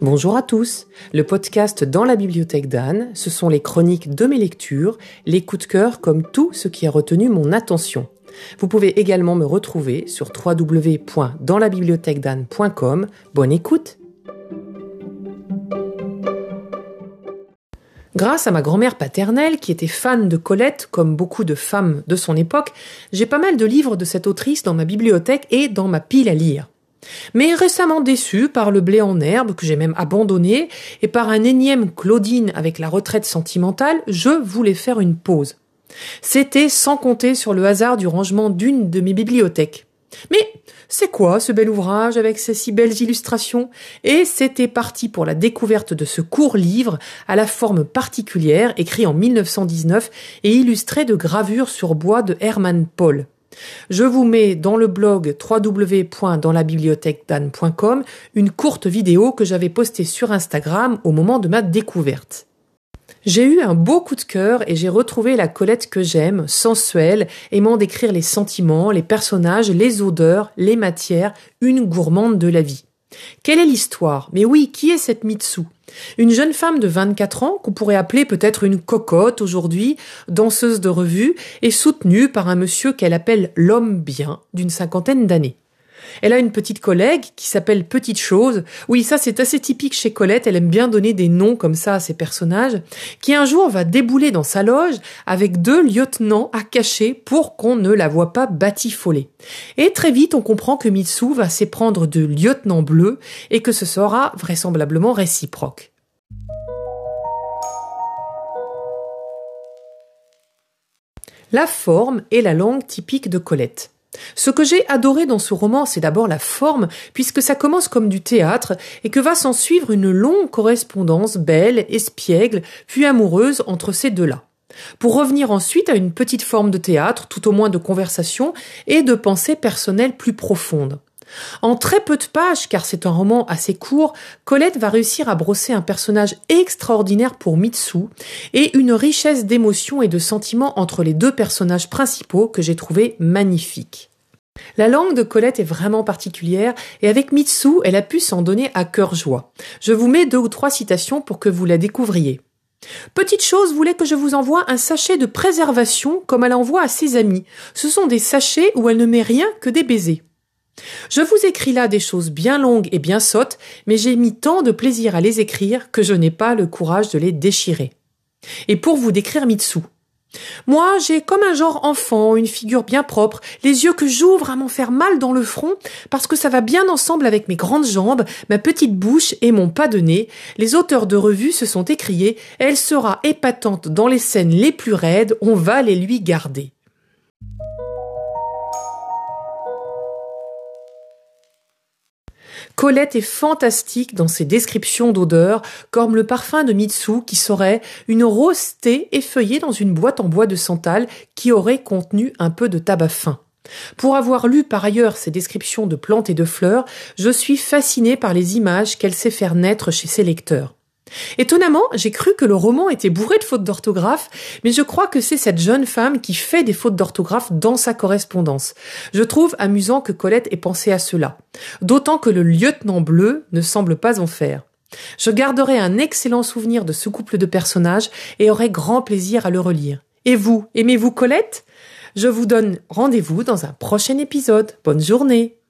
Bonjour à tous. Le podcast Dans la bibliothèque d'Anne, ce sont les chroniques de mes lectures, les coups de cœur comme tout ce qui a retenu mon attention. Vous pouvez également me retrouver sur www.danslabibliothèquedanne.com. Bonne écoute. Grâce à ma grand-mère paternelle, qui était fan de Colette, comme beaucoup de femmes de son époque, j'ai pas mal de livres de cette autrice dans ma bibliothèque et dans ma pile à lire. Mais récemment déçu par le blé en herbe que j'ai même abandonné et par un énième Claudine avec la retraite sentimentale, je voulais faire une pause. C'était sans compter sur le hasard du rangement d'une de mes bibliothèques. Mais c'est quoi ce bel ouvrage avec ces si belles illustrations? Et c'était parti pour la découverte de ce court livre à la forme particulière, écrit en 1919 et illustré de gravures sur bois de Hermann Paul. Je vous mets dans le blog www.danslabibliothèquedanne.com une courte vidéo que j'avais postée sur Instagram au moment de ma découverte. J'ai eu un beau coup de cœur et j'ai retrouvé la Colette que j'aime, sensuelle, aimant décrire les sentiments, les personnages, les odeurs, les matières, une gourmande de la vie. Quelle est l'histoire? Mais oui, qui est cette Mitsu? Une jeune femme de 24 ans qu'on pourrait appeler peut-être une cocotte aujourd'hui, danseuse de revue, et soutenue par un monsieur qu'elle appelle l'homme bien d'une cinquantaine d'années. Elle a une petite collègue qui s'appelle Petite Chose. Oui, ça c'est assez typique chez Colette, elle aime bien donner des noms comme ça à ses personnages, qui un jour va débouler dans sa loge avec deux lieutenants à cacher pour qu'on ne la voit pas batifoler. Et très vite, on comprend que Mitsu va s'éprendre de lieutenant bleu et que ce sera vraisemblablement réciproque. La forme est la langue typique de Colette. Ce que j'ai adoré dans ce roman, c'est d'abord la forme, puisque ça commence comme du théâtre, et que va s'en suivre une longue correspondance belle, espiègle, puis amoureuse entre ces deux-là. Pour revenir ensuite à une petite forme de théâtre, tout au moins de conversation, et de pensée personnelle plus profonde. En très peu de pages, car c'est un roman assez court, Colette va réussir à brosser un personnage extraordinaire pour Mitsu et une richesse d'émotions et de sentiments entre les deux personnages principaux que j'ai trouvé magnifiques. La langue de Colette est vraiment particulière et avec Mitsu, elle a pu s'en donner à cœur joie. Je vous mets deux ou trois citations pour que vous la découvriez. Petite chose voulait que je vous envoie un sachet de préservation comme elle envoie à ses amis. Ce sont des sachets où elle ne met rien que des baisers. Je vous écris là des choses bien longues et bien sottes, mais j'ai mis tant de plaisir à les écrire que je n'ai pas le courage de les déchirer. Et pour vous décrire Mitsu. Moi, j'ai comme un genre enfant, une figure bien propre, les yeux que j'ouvre à m'en faire mal dans le front, parce que ça va bien ensemble avec mes grandes jambes, ma petite bouche et mon pas de nez. Les auteurs de revues se sont écriés, elle sera épatante dans les scènes les plus raides, on va les lui garder. Colette est fantastique dans ses descriptions d'odeurs, comme le parfum de Mitsu qui serait une rose thé effeuillée dans une boîte en bois de santal qui aurait contenu un peu de tabac fin. Pour avoir lu par ailleurs ses descriptions de plantes et de fleurs, je suis fasciné par les images qu'elle sait faire naître chez ses lecteurs. Étonnamment, j'ai cru que le roman était bourré de fautes d'orthographe, mais je crois que c'est cette jeune femme qui fait des fautes d'orthographe dans sa correspondance. Je trouve amusant que Colette ait pensé à cela. D'autant que le lieutenant bleu ne semble pas en faire. Je garderai un excellent souvenir de ce couple de personnages et aurai grand plaisir à le relire. Et vous, aimez-vous Colette? Je vous donne rendez-vous dans un prochain épisode. Bonne journée!